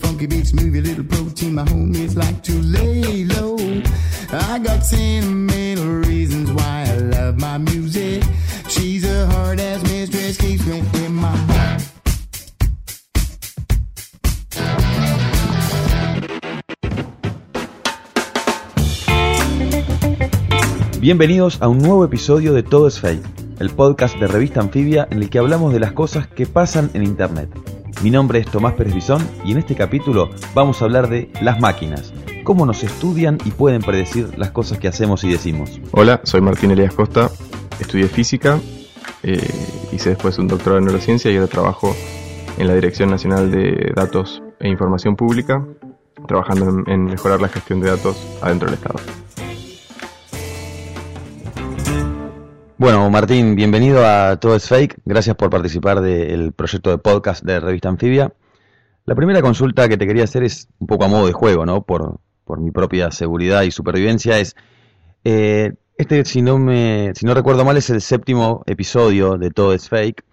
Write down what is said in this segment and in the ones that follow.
Funky beats move your little protein. My homies like to lay low. I got sentimental reasons why I love my music. She's a hard ass mistress, keeps me in my. Bienvenidos a un nuevo episodio de Todo es Fake, el podcast de revista anfibia en el que hablamos de las cosas que pasan en Internet. Mi nombre es Tomás Pérez Bisón y en este capítulo vamos a hablar de las máquinas, cómo nos estudian y pueden predecir las cosas que hacemos y decimos. Hola, soy Martín Elías Costa, estudié física, eh, hice después un doctorado en neurociencia y ahora trabajo en la Dirección Nacional de Datos e Información Pública, trabajando en, en mejorar la gestión de datos adentro del Estado. Bueno, Martín, bienvenido a Todo es Fake. Gracias por participar del proyecto de podcast de Revista Anfibia. La primera consulta que te quería hacer es un poco a modo de juego, ¿no? Por, por mi propia seguridad y supervivencia. Es, eh, este, si no, me, si no recuerdo mal, es el séptimo episodio de Todo es Fake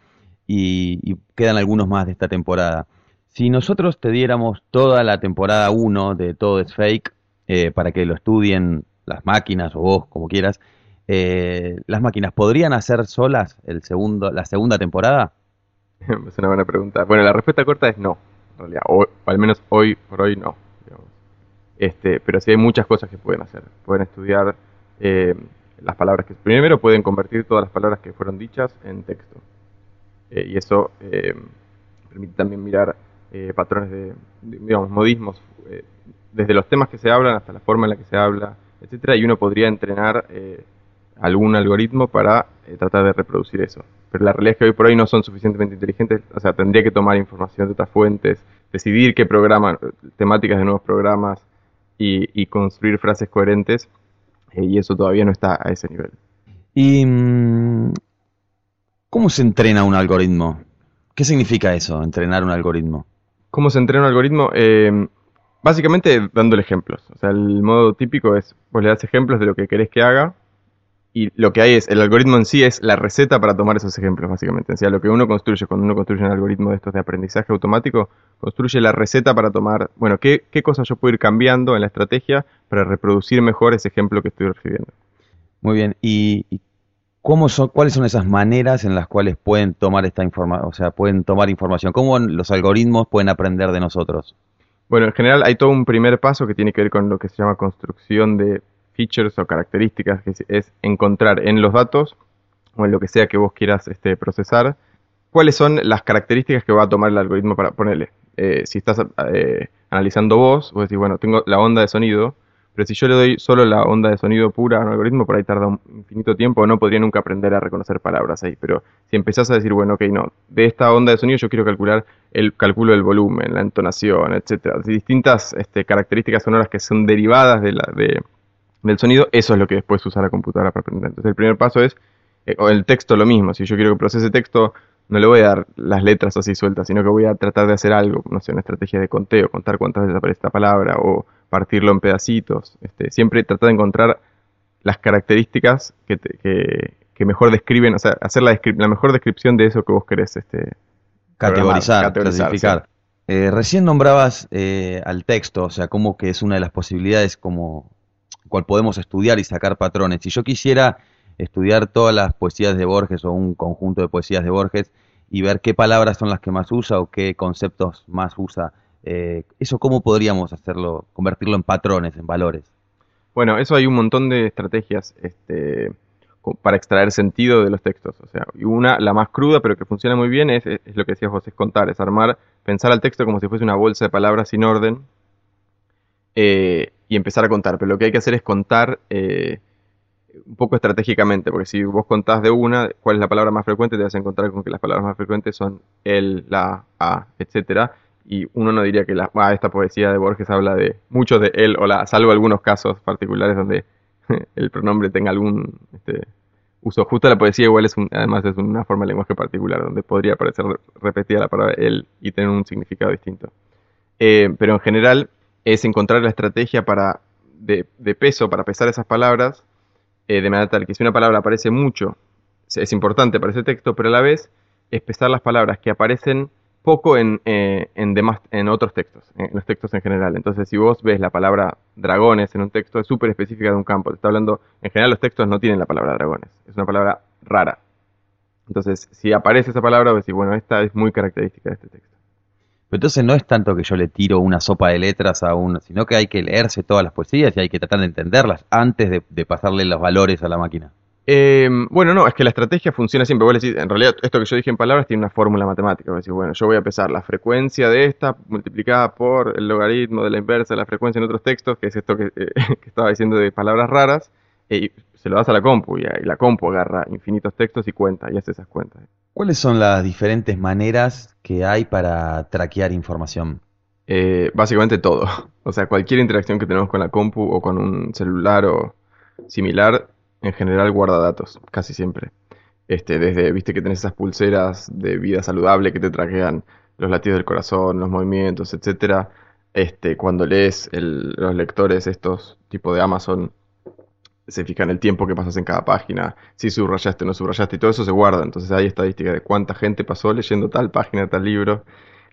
y, quedan algunos más de esta temporada. Si nosotros te diéramos toda la temporada 1 de Todo es Fake eh, para que lo estudien las máquinas o vos, como quieras, eh, ¿las máquinas podrían hacer solas el segundo, la segunda temporada? es una buena pregunta. Bueno, la respuesta corta es no, en realidad, o, al menos hoy por hoy no. digamos. Este, pero sí hay muchas cosas que pueden hacer. Pueden estudiar eh, las palabras que... Primero pueden convertir todas las palabras que fueron dichas en texto. Eh, y eso eh, permite también mirar eh, patrones de, de, digamos, modismos, eh, desde los temas que se hablan hasta la forma en la que se habla, etcétera, y uno podría entrenar algún algoritmo para eh, tratar de reproducir eso. Pero la realidad es que hoy por hoy no son suficientemente inteligentes, o sea, tendría que tomar información de otras fuentes, decidir qué programa, temáticas de nuevos programas y, y construir frases coherentes, eh, y eso todavía no está a ese nivel. ¿Y mm, cómo se entrena un algoritmo? ¿Qué significa eso, entrenar un algoritmo? ¿Cómo se entrena un algoritmo? Eh, básicamente dándole ejemplos. O sea, el modo típico es, vos le das ejemplos de lo que querés que haga, y lo que hay es, el algoritmo en sí es la receta para tomar esos ejemplos, básicamente. O sea, lo que uno construye cuando uno construye un algoritmo de estos de aprendizaje automático, construye la receta para tomar, bueno, qué, qué cosas yo puedo ir cambiando en la estrategia para reproducir mejor ese ejemplo que estoy recibiendo. Muy bien, ¿y, y cómo son, cuáles son esas maneras en las cuales pueden tomar esta información, o sea, pueden tomar información? ¿Cómo los algoritmos pueden aprender de nosotros? Bueno, en general hay todo un primer paso que tiene que ver con lo que se llama construcción de features o características, que es, encontrar en los datos o en lo que sea que vos quieras este, procesar, cuáles son las características que va a tomar el algoritmo para ponerle. Eh, si estás eh, analizando voz, vos decís, bueno, tengo la onda de sonido, pero si yo le doy solo la onda de sonido pura a un algoritmo, por ahí tarda un infinito tiempo, no podría nunca aprender a reconocer palabras ahí. Pero si empezás a decir, bueno, ok, no, de esta onda de sonido yo quiero calcular el cálculo del volumen, la entonación, etcétera, distintas este, características sonoras que son derivadas de la, de, del sonido, eso es lo que después usa la computadora para aprender. Entonces el primer paso es, eh, o el texto lo mismo, si yo quiero que procese texto, no le voy a dar las letras así sueltas, sino que voy a tratar de hacer algo, no sé, una estrategia de conteo, contar cuántas veces aparece esta palabra, o partirlo en pedacitos, este, siempre tratar de encontrar las características que, te, que, que, mejor describen, o sea, hacer la, la, mejor descripción de eso que vos querés este, categorizar, categorizar clasificar. Sí. Eh, recién nombrabas eh, al texto, o sea, como que es una de las posibilidades como cual podemos estudiar y sacar patrones. Si yo quisiera estudiar todas las poesías de Borges o un conjunto de poesías de Borges y ver qué palabras son las que más usa o qué conceptos más usa, eh, ¿eso cómo podríamos hacerlo, convertirlo en patrones, en valores? Bueno, eso hay un montón de estrategias este, para extraer sentido de los textos. O sea, una, la más cruda, pero que funciona muy bien, es, es lo que decías vos, es contar, es armar, pensar al texto como si fuese una bolsa de palabras sin orden, eh, y empezar a contar. Pero lo que hay que hacer es contar eh, un poco estratégicamente, porque si vos contás de una, cuál es la palabra más frecuente, te vas a encontrar con que las palabras más frecuentes son el, la, a, etcétera. Y uno no diría que la, ah, esta poesía de Borges habla de mucho de él o la, salvo algunos casos particulares donde el pronombre tenga algún este, uso justo. La poesía igual es además es una forma de lenguaje particular, donde podría aparecer repetida la palabra él y tener un significado distinto. Eh, pero en general es encontrar la estrategia para de, peso, para pesar esas palabras, eh, de manera tal que si una palabra aparece mucho, es importante para ese texto, pero a la vez es pesar las palabras que aparecen poco en, eh, en, demás, en otros textos, en los textos en general. Entonces, si vos ves la palabra dragones en un texto, es súper específica de un campo. Está hablando, en general los textos no tienen la palabra dragones, es una palabra rara. Entonces, si aparece esa palabra, vos decís, bueno, esta es muy característica de este texto. Pero entonces no es tanto que yo le tiro una sopa de letras a uno, sino que hay que leerse todas las poesías y hay que tratar de entenderlas antes de pasarle los valores a la máquina. Eh, bueno, no, es que la estrategia funciona siempre. Vos decís, en realidad, esto que yo dije en palabras tiene una fórmula matemática. Bueno, yo voy a pesar la frecuencia de esta multiplicada por el logaritmo de la inversa de la frecuencia en otros textos, que es esto que, eh, estaba diciendo de palabras raras, y se lo das a la compu, y, la compu agarra infinitos textos y cuenta, y hace esas cuentas. ¿Cuáles son las diferentes maneras que hay para traquear información? Eh, básicamente todo. O sea, cualquier interacción que tenemos con la compu o con un celular o similar en general guarda datos, casi siempre. Este, desde, viste que tenés esas pulseras de vida saludable que te traquean los latidos del corazón, los movimientos, etcétera. Este, cuando lees los lectores estos tipo de Amazon se fijan el tiempo que pasas en cada página, si subrayaste o no subrayaste, y todo eso se guarda. Entonces hay estadística de cuánta gente pasó leyendo tal página, tal libro,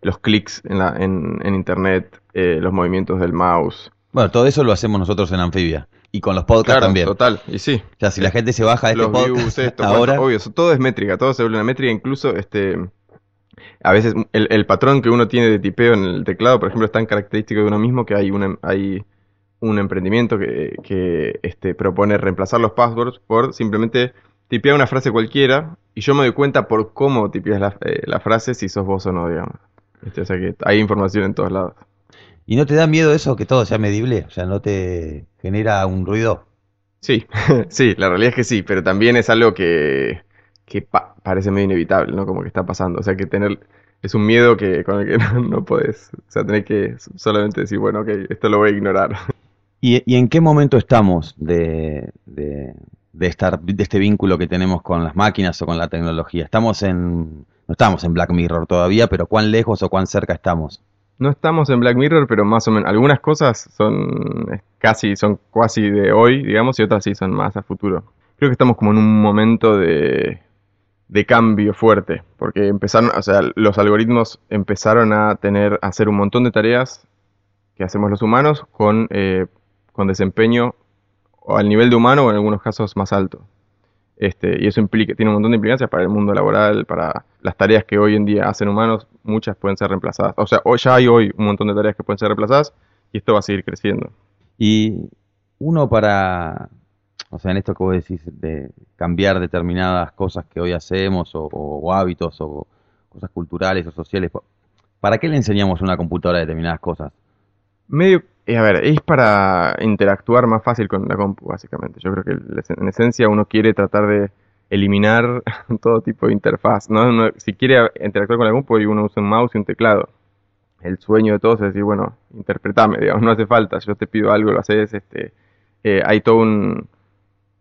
los clics en, la, en, internet, eh, los movimientos del mouse. Bueno, todo eso lo hacemos nosotros en Anfibia. Y con los podcasts claro, también. Total, y sí. O sea, si la gente se baja de este podcast ahora. obvio, todo es métrica, todo se vuelve una métrica, incluso este. A veces el, patrón que uno tiene de tipeo en el teclado, por ejemplo, es tan característico de uno mismo que hay un, hay un emprendimiento que, que este, propone reemplazar los passwords por simplemente tipear una frase cualquiera y yo me doy cuenta por cómo tipeas la, eh, la frase si sos vos o no, digamos. Este, o sea que hay información en todos lados. ¿Y no te da miedo eso que todo sea medible? O sea, ¿no te genera un ruido? Sí, sí, la realidad es que sí, pero también es algo que, que parece medio inevitable, ¿no? Como que está pasando. O sea, que tener. Es un miedo que con el que no, no puedes. O sea, tener que solamente decir, bueno, ok, esto lo voy a ignorar. ¿Y, en qué momento estamos de, estar, de este vínculo que tenemos con las máquinas o con la tecnología? Estamos en. No estamos en Black Mirror todavía, pero ¿cuán lejos o cuán cerca estamos? No estamos en Black Mirror, pero más o menos algunas cosas son casi son casi de hoy, digamos, y otras sí son más a futuro. Creo que estamos como en un momento de, de cambio fuerte, porque empezaron, o sea, los algoritmos empezaron a tener a hacer un montón de tareas que hacemos los humanos con eh, con desempeño al nivel de humano o en algunos casos más alto. Este, y eso implica, tiene un montón de implicancias para el mundo laboral, para las tareas que hoy en día hacen humanos, muchas pueden ser reemplazadas. O sea, hoy, ya hay hoy un montón de tareas que pueden ser reemplazadas y esto va a seguir creciendo. Y uno para, o sea, en esto que vos decís de cambiar determinadas cosas que hoy hacemos o, hábitos o cosas culturales o sociales, ¿para qué le enseñamos a una computadora determinadas cosas? Medio a ver, es para interactuar más fácil con la compu, básicamente. Yo creo que en esencia uno quiere tratar de eliminar todo tipo de interfaz. ¿no? si quiere interactuar con la compu, uno usa un mouse y un teclado. El sueño de todos es decir, bueno, interpretame, digamos, no hace falta, yo te pido algo, lo haces, este, eh, hay todo un,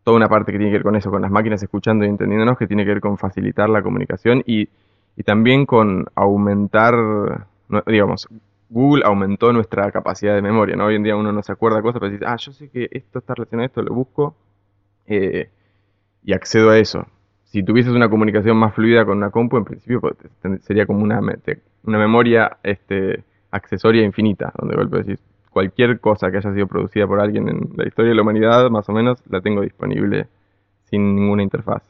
toda una parte que tiene que ver con eso, con las máquinas escuchando y entendiéndonos, que tiene que ver con facilitar la comunicación y, y también con aumentar, digamos, Google aumentó nuestra capacidad de memoria, ¿no? Hoy en día uno no se acuerda cosas, pero dice, ah, yo sé que esto está relacionado a esto, lo busco eh, y accedo a eso. Si tuvieses una comunicación más fluida con una compu, en principio pues, sería como una, una memoria este, accesoria infinita, donde cualquier cosa que haya sido producida por alguien en la historia de la humanidad, más o menos, la tengo disponible sin ninguna interfaz.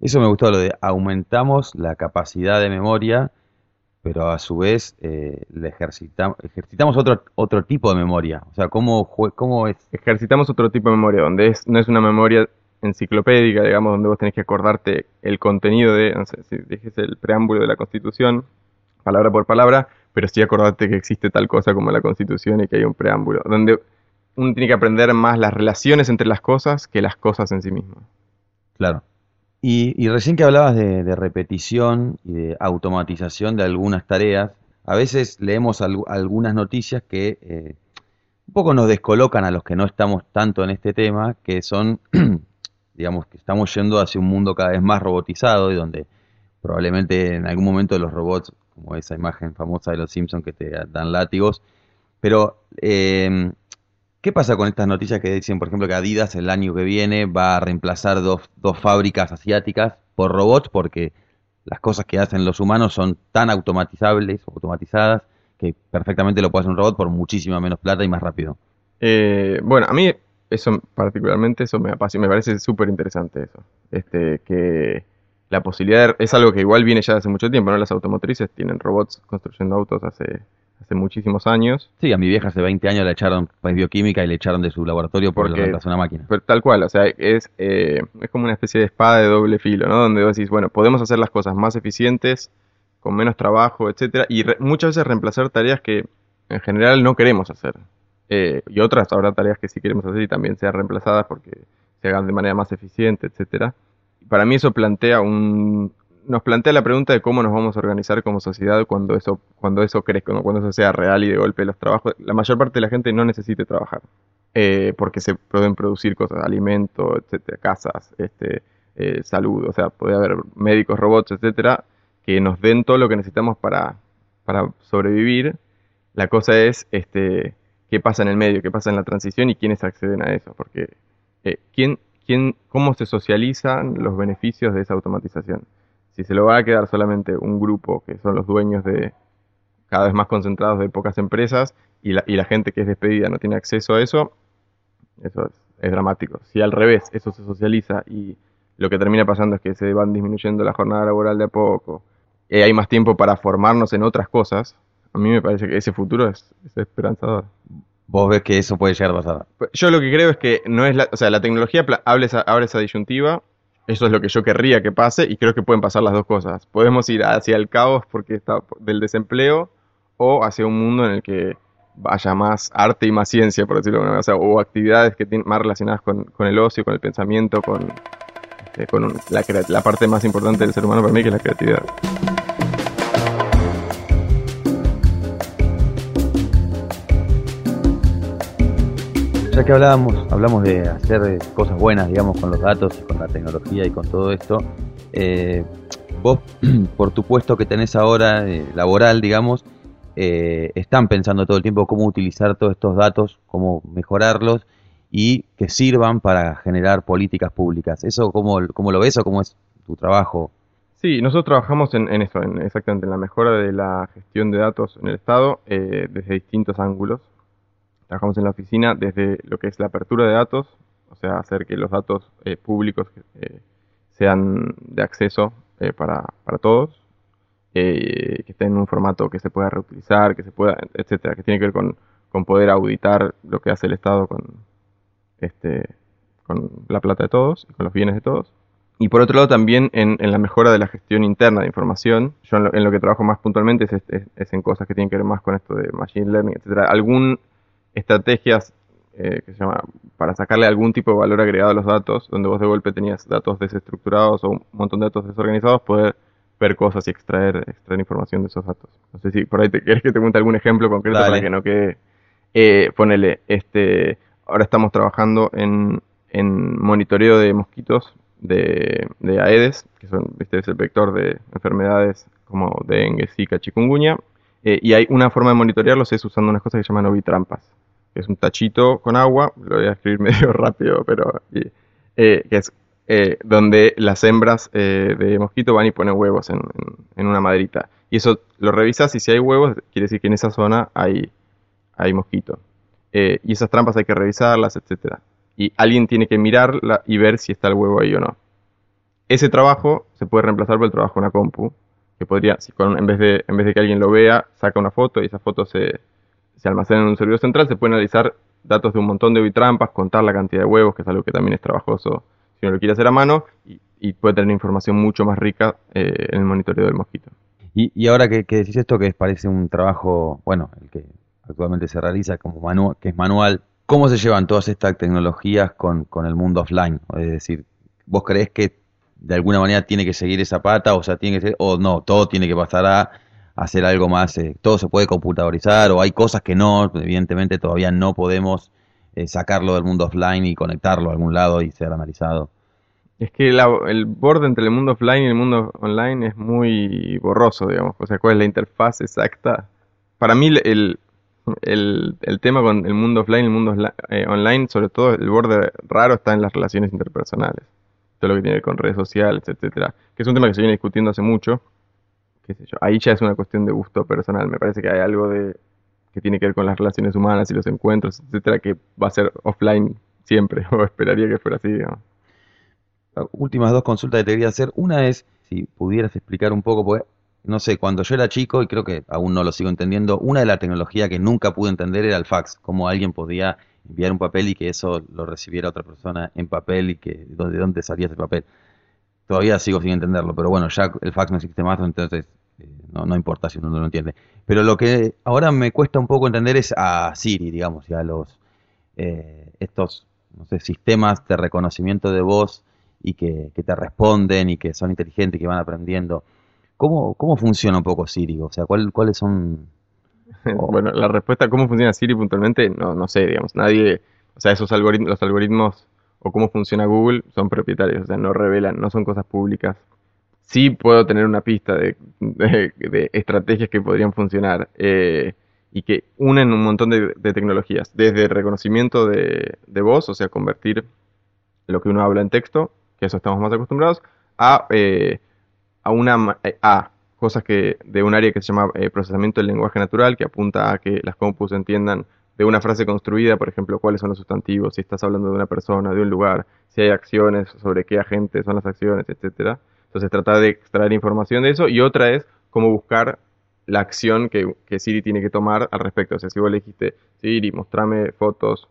Eso me gustó, lo de aumentamos la capacidad de memoria pero a su vez eh, le ejercitamos, ejercitamos otro, otro tipo de memoria. O sea, ¿cómo, ¿cómo es? Ejercitamos otro tipo de memoria, donde es, no es una memoria enciclopédica, digamos, donde vos tenés que acordarte el contenido de, no sé, si dijese el preámbulo de la Constitución, palabra por palabra, pero sí acordarte que existe tal cosa como la Constitución y que hay un preámbulo, donde uno tiene que aprender más las relaciones entre las cosas que las cosas en sí mismas. Claro. Y, recién que hablabas de, repetición y de automatización de algunas tareas, a veces leemos algunas noticias que eh, un poco nos descolocan a los que no estamos tanto en este tema, que son, digamos, que estamos yendo hacia un mundo cada vez más robotizado y donde probablemente en algún momento los robots, como esa imagen famosa de los Simpsons que te dan látigos, pero eh, ¿qué pasa con estas noticias que dicen, por ejemplo, que Adidas el año que viene va a reemplazar dos, dos fábricas asiáticas por robots porque las cosas que hacen los humanos son tan automatizables, automatizadas, que perfectamente lo puede hacer un robot por muchísima menos plata y más rápido. Eh, bueno, a mí eso particularmente eso me me parece súper interesante eso. Este, que la posibilidad de- es algo que igual viene ya hace mucho tiempo, ¿no? Las automotrices tienen robots construyendo autos hace, hace muchísimos años. Sí, a mi vieja hace 20 años la echaron pues, bioquímica y le echaron de su laboratorio porque Porque- reemplazó una máquina. Pero tal cual, o sea, es, eh, es como una especie de espada de doble filo, ¿no? Donde vos decís, bueno, podemos hacer las cosas más eficientes, con menos trabajo, etcétera, y re- muchas veces reemplazar tareas que en general no queremos hacer. Eh, y otras habrá tareas que sí queremos hacer y también sean reemplazadas porque se hagan de manera más eficiente, etcétera. Y para mí eso plantea un nos plantea la pregunta de cómo nos vamos a organizar como sociedad cuando eso cuando eso crezca, cuando eso sea real y de golpe los trabajos, la mayor parte de la gente no necesite trabajar eh, porque se pueden producir cosas, alimento, etcétera, casas, este, eh, salud, o sea, puede haber médicos, robots, etcétera, que nos den todo lo que necesitamos para, para sobrevivir. La cosa es, este, qué pasa en el medio, qué pasa en la transición y quiénes acceden a eso, porque eh, quién, quién, cómo se socializan los beneficios de esa automatización. Si se lo va a quedar solamente un grupo que son los dueños de cada vez más concentrados de pocas empresas y la, y la gente que es despedida no tiene acceso a eso, eso es, es dramático. Si al revés eso se socializa y lo que termina pasando es que se van disminuyendo la jornada laboral de a poco, y hay más tiempo para formarnos en otras cosas, a mí me parece que ese futuro es, es esperanzador. Vos ves que eso puede llegar a pasar. Yo lo que creo es que no es la, o sea, la tecnología abre esa, abre esa disyuntiva, eso es lo que yo querría que pase y creo que pueden pasar las dos cosas. Podemos ir hacia el caos porque está del desempleo o hacia un mundo en el que haya más arte y más ciencia, por decirlo de alguna manera, o, actividades que tienen más relacionadas con, el ocio, con el pensamiento, con, este, la, la parte más importante del ser humano para mí que es la creatividad. Ya que hablábamos, hablamos de hacer cosas buenas, digamos, con los datos y con la tecnología y con todo esto, eh, vos, por tu puesto que tenés ahora eh, laboral, digamos, eh, están pensando todo el tiempo cómo utilizar todos estos datos, cómo mejorarlos y que sirvan para generar políticas públicas. ¿Eso cómo, cómo lo ves o cómo es tu trabajo? Sí, nosotros trabajamos en, en eso, en, exactamente en la mejora de la gestión de datos en el Estado desde distintos ángulos. Trabajamos en la oficina desde lo que es la apertura de datos, o sea, hacer que los datos eh, públicos eh, sean de acceso eh, para, para todos, eh, que estén en un formato que se pueda reutilizar, que se pueda, etcétera, que tiene que ver con, con poder auditar lo que hace el Estado con, este, con la plata de todos y con los bienes de todos. Y por otro lado también en, en la mejora de la gestión interna de información. Yo en lo, en lo que trabajo más puntualmente es, es- es en cosas que tienen que ver más con esto de machine learning, etcétera. Algún estrategias eh, que se llama para sacarle algún tipo de valor agregado a los datos, donde vos de golpe tenías datos desestructurados o un montón de datos desorganizados, poder ver cosas y extraer, extraer información de esos datos. No sé si por ahí te querés que te cuente algún ejemplo concreto Dale. para que no quede. Eh, ponele, este, ahora estamos trabajando en, en monitoreo de mosquitos de, de Aedes, que son, viste, es el vector de enfermedades como dengue, zika, chikungunya. Eh, y hay una forma de monitorearlos es usando unas cosas que se llaman ovitrampas, que es un tachito con agua, lo voy a escribir medio rápido, pero eh, que es eh, donde las hembras de mosquito van y ponen huevos en, en- en una maderita. Y eso lo revisas y si hay huevos, quiere decir que en esa zona hay, hay mosquito. Y esas trampas hay que revisarlas, etcétera. Y alguien tiene que mirarla y ver si está el huevo ahí o no. Ese trabajo se puede reemplazar por el trabajo en una compu, que podría, si con- en, vez de, en vez de que alguien lo vea, saca una foto y esa foto se, se almacena en un servidor central, se pueden analizar datos de un montón de bitrampas, contar la cantidad de huevos, que es algo que también es trabajoso si uno lo quiere hacer a mano, y, y puede tener información mucho más rica eh, en el monitoreo del mosquito. Y, y ahora que, que decís esto, que parece un trabajo, bueno, el que actualmente se realiza como manual, que es manual, ¿cómo se llevan todas estas tecnologías con, con el mundo offline? Es decir, ¿vos creés que de alguna manera tiene que seguir esa pata, o sea, tiene que ser, o no, todo tiene que pasar a, hacer algo más, eh, todo se puede computadorizar o hay cosas que no, evidentemente todavía no podemos eh, sacarlo del mundo offline y conectarlo a algún lado y ser analizado. Es que el borde entre el mundo offline y el mundo online es muy borroso, digamos. O sea, ¿cuál es la interfaz exacta? Para mí el, el, el tema con el mundo offline y el mundo eh, online, sobre todo el borde raro está en las relaciones interpersonales. Todo lo que tiene que ver con redes sociales, etcétera. Que es un tema que se viene discutiendo hace mucho. Qué sé yo. Ahí ya es una cuestión de gusto personal. Me parece que hay algo de que tiene que ver con las relaciones humanas y los encuentros, etcétera, que va a ser offline siempre, o esperaría que fuera así, digamos. Últimas dos consultas que te quería hacer. Una es, si pudieras explicar un poco, pues, no sé, cuando yo era chico, y creo que aún no lo sigo entendiendo, una de las tecnologías que nunca pude entender era el fax, cómo alguien podía enviar un papel y que eso lo recibiera otra persona en papel y que de dónde salía ese papel. Todavía sigo sin entenderlo, pero bueno, ya el fax no existe más, entonces eh, no, no importa si uno no lo entiende. Pero lo que ahora me cuesta un poco entender es a Siri, digamos, y a los eh, estos no sé, sistemas de reconocimiento de voz y que, te responden y que son inteligentes y que van aprendiendo. ¿Cómo, ¿Cómo funciona un poco Siri? O sea, ¿cuál, ¿cuáles son...? Bueno, la respuesta a cómo funciona Siri puntualmente, no, no sé, digamos, nadie, o sea, esos algoritmos, los algoritmos o cómo funciona Google son propietarios, o sea, no revelan, no son cosas públicas. Sí puedo tener una pista de, de, estrategias que podrían funcionar eh, y que unen un montón de, de tecnologías, desde reconocimiento de, voz, o sea, convertir lo que uno habla en texto, que eso estamos más acostumbrados, a... Eh, a una eh, a cosas que de un área que se llama eh, procesamiento del lenguaje natural, que apunta a que las compus entiendan de una frase construida, por ejemplo, cuáles son los sustantivos, si estás hablando de una persona, de un lugar, si hay acciones, sobre qué agentes son las acciones, etcétera. Entonces tratar de extraer información de eso y otra es cómo buscar la acción que, Siri tiene que tomar al respecto. O sea, si vos le dijiste, Siri, mostrame fotos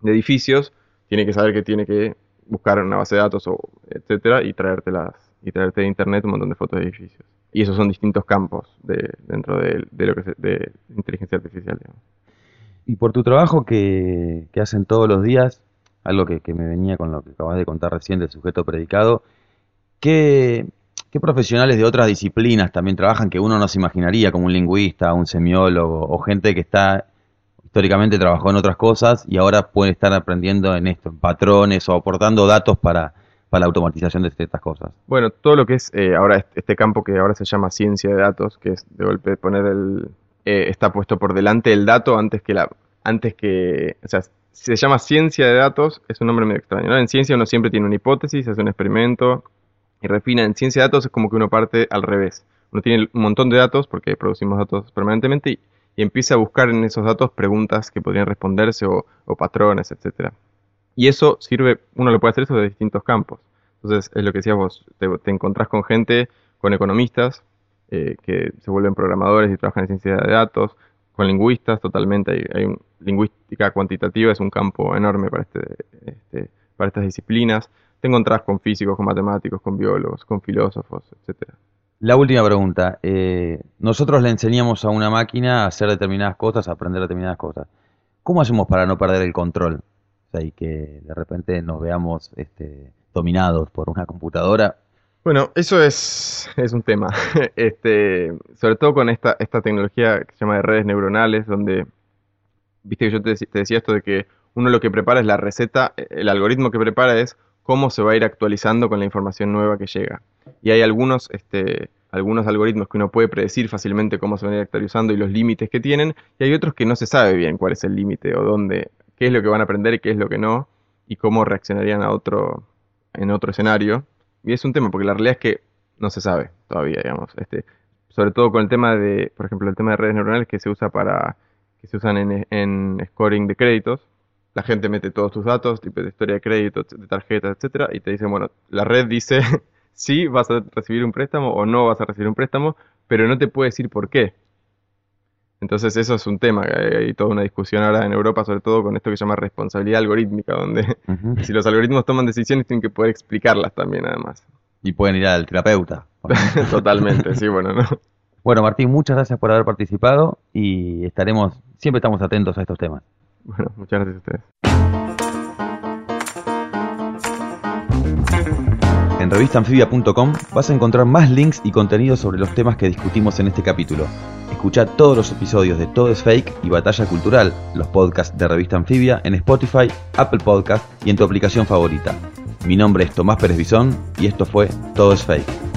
de edificios, tiene que saber que tiene que buscar una base de datos, o etcétera, y traértelas y traerte de internet un montón de fotos de edificios. Y esos son distintos campos de, dentro de, lo que de inteligencia artificial. Y por tu trabajo que, hacen todos los días, algo que, me venía con lo que acabas de contar recién del sujeto predicado, ¿qué, ¿qué profesionales de otras disciplinas también trabajan que uno no se imaginaría, como un lingüista, un semiólogo o gente que está históricamente trabajó en otras cosas y ahora puede estar aprendiendo en esto, en patrones o aportando datos para, para la automatización de ciertas cosas. Bueno, todo lo que es eh, ahora este campo que ahora se llama ciencia de datos, que es de golpe poner el eh, está puesto por delante el dato antes que la antes que, o sea, se llama ciencia de datos es un nombre medio extraño. En ciencia uno siempre tiene una hipótesis, hace un experimento y refina. En ciencia de datos es como que uno parte al revés. Uno tiene un montón de datos porque producimos datos permanentemente y, empieza a buscar en esos datos preguntas que podrían responderse o, o patrones, etcétera. Y eso sirve, uno lo puede hacer eso de distintos campos. Entonces, es lo que decías vos, te, encontrás con gente, con economistas, eh, que se vuelven programadores y trabajan en ciencia de datos, con lingüistas, totalmente, hay, lingüística cuantitativa, es un campo enorme para, este, este, para estas disciplinas. Te encontrás con físicos, con matemáticos, con biólogos, con filósofos, etcétera. La última pregunta. Eh, nosotros le enseñamos a una máquina a hacer determinadas cosas, a aprender determinadas cosas. ¿Cómo hacemos para no perder el control? Y que de repente nos veamos este, dominados por una computadora. Bueno, eso es, es un tema. este, sobre todo con esta, esta tecnología que se llama de redes neuronales, donde, viste que yo te, decía esto de que uno lo que prepara es la receta, el algoritmo que prepara es cómo se va a ir actualizando con la información nueva que llega. Y hay algunos, este, algunos algoritmos que uno puede predecir fácilmente cómo se van a ir actualizando y los límites que tienen, y hay otros que no se sabe bien cuál es el límite o dónde, qué es lo que van a aprender y qué es lo que no, y cómo reaccionarían a otro, en otro escenario. Y es un tema, porque la realidad es que no se sabe todavía, digamos. Este, sobre todo con el tema de, por ejemplo, el tema de redes neuronales que se usa para, que se usan en, scoring de créditos. La gente mete todos tus datos, tipo de historia de crédito, de tarjetas, etcétera, y te dicen, bueno, la red dice sí vas a recibir un préstamo o no vas a recibir un préstamo, pero no te puede decir por qué. Entonces eso es un tema, hay toda una discusión ahora en Europa, sobre todo con esto que se llama responsabilidad algorítmica, donde si los algoritmos toman decisiones tienen que poder explicarlas también además. Y pueden ir al terapeuta. Totalmente, sí, bueno, ¿no? Bueno, Martín, muchas gracias por haber participado y estaremos, siempre estamos atentos a estos temas. Bueno, muchas gracias a ustedes. En revistanfibia.com vas a encontrar más links y contenidos sobre los temas que discutimos en este capítulo. Escucha todos los episodios de Todo es Fake y Batalla Cultural, los podcasts de Revista Anfibia en Spotify, Apple Podcast y en tu aplicación favorita. Mi nombre es Tomás Pérez Bisón y esto fue Todo es Fake.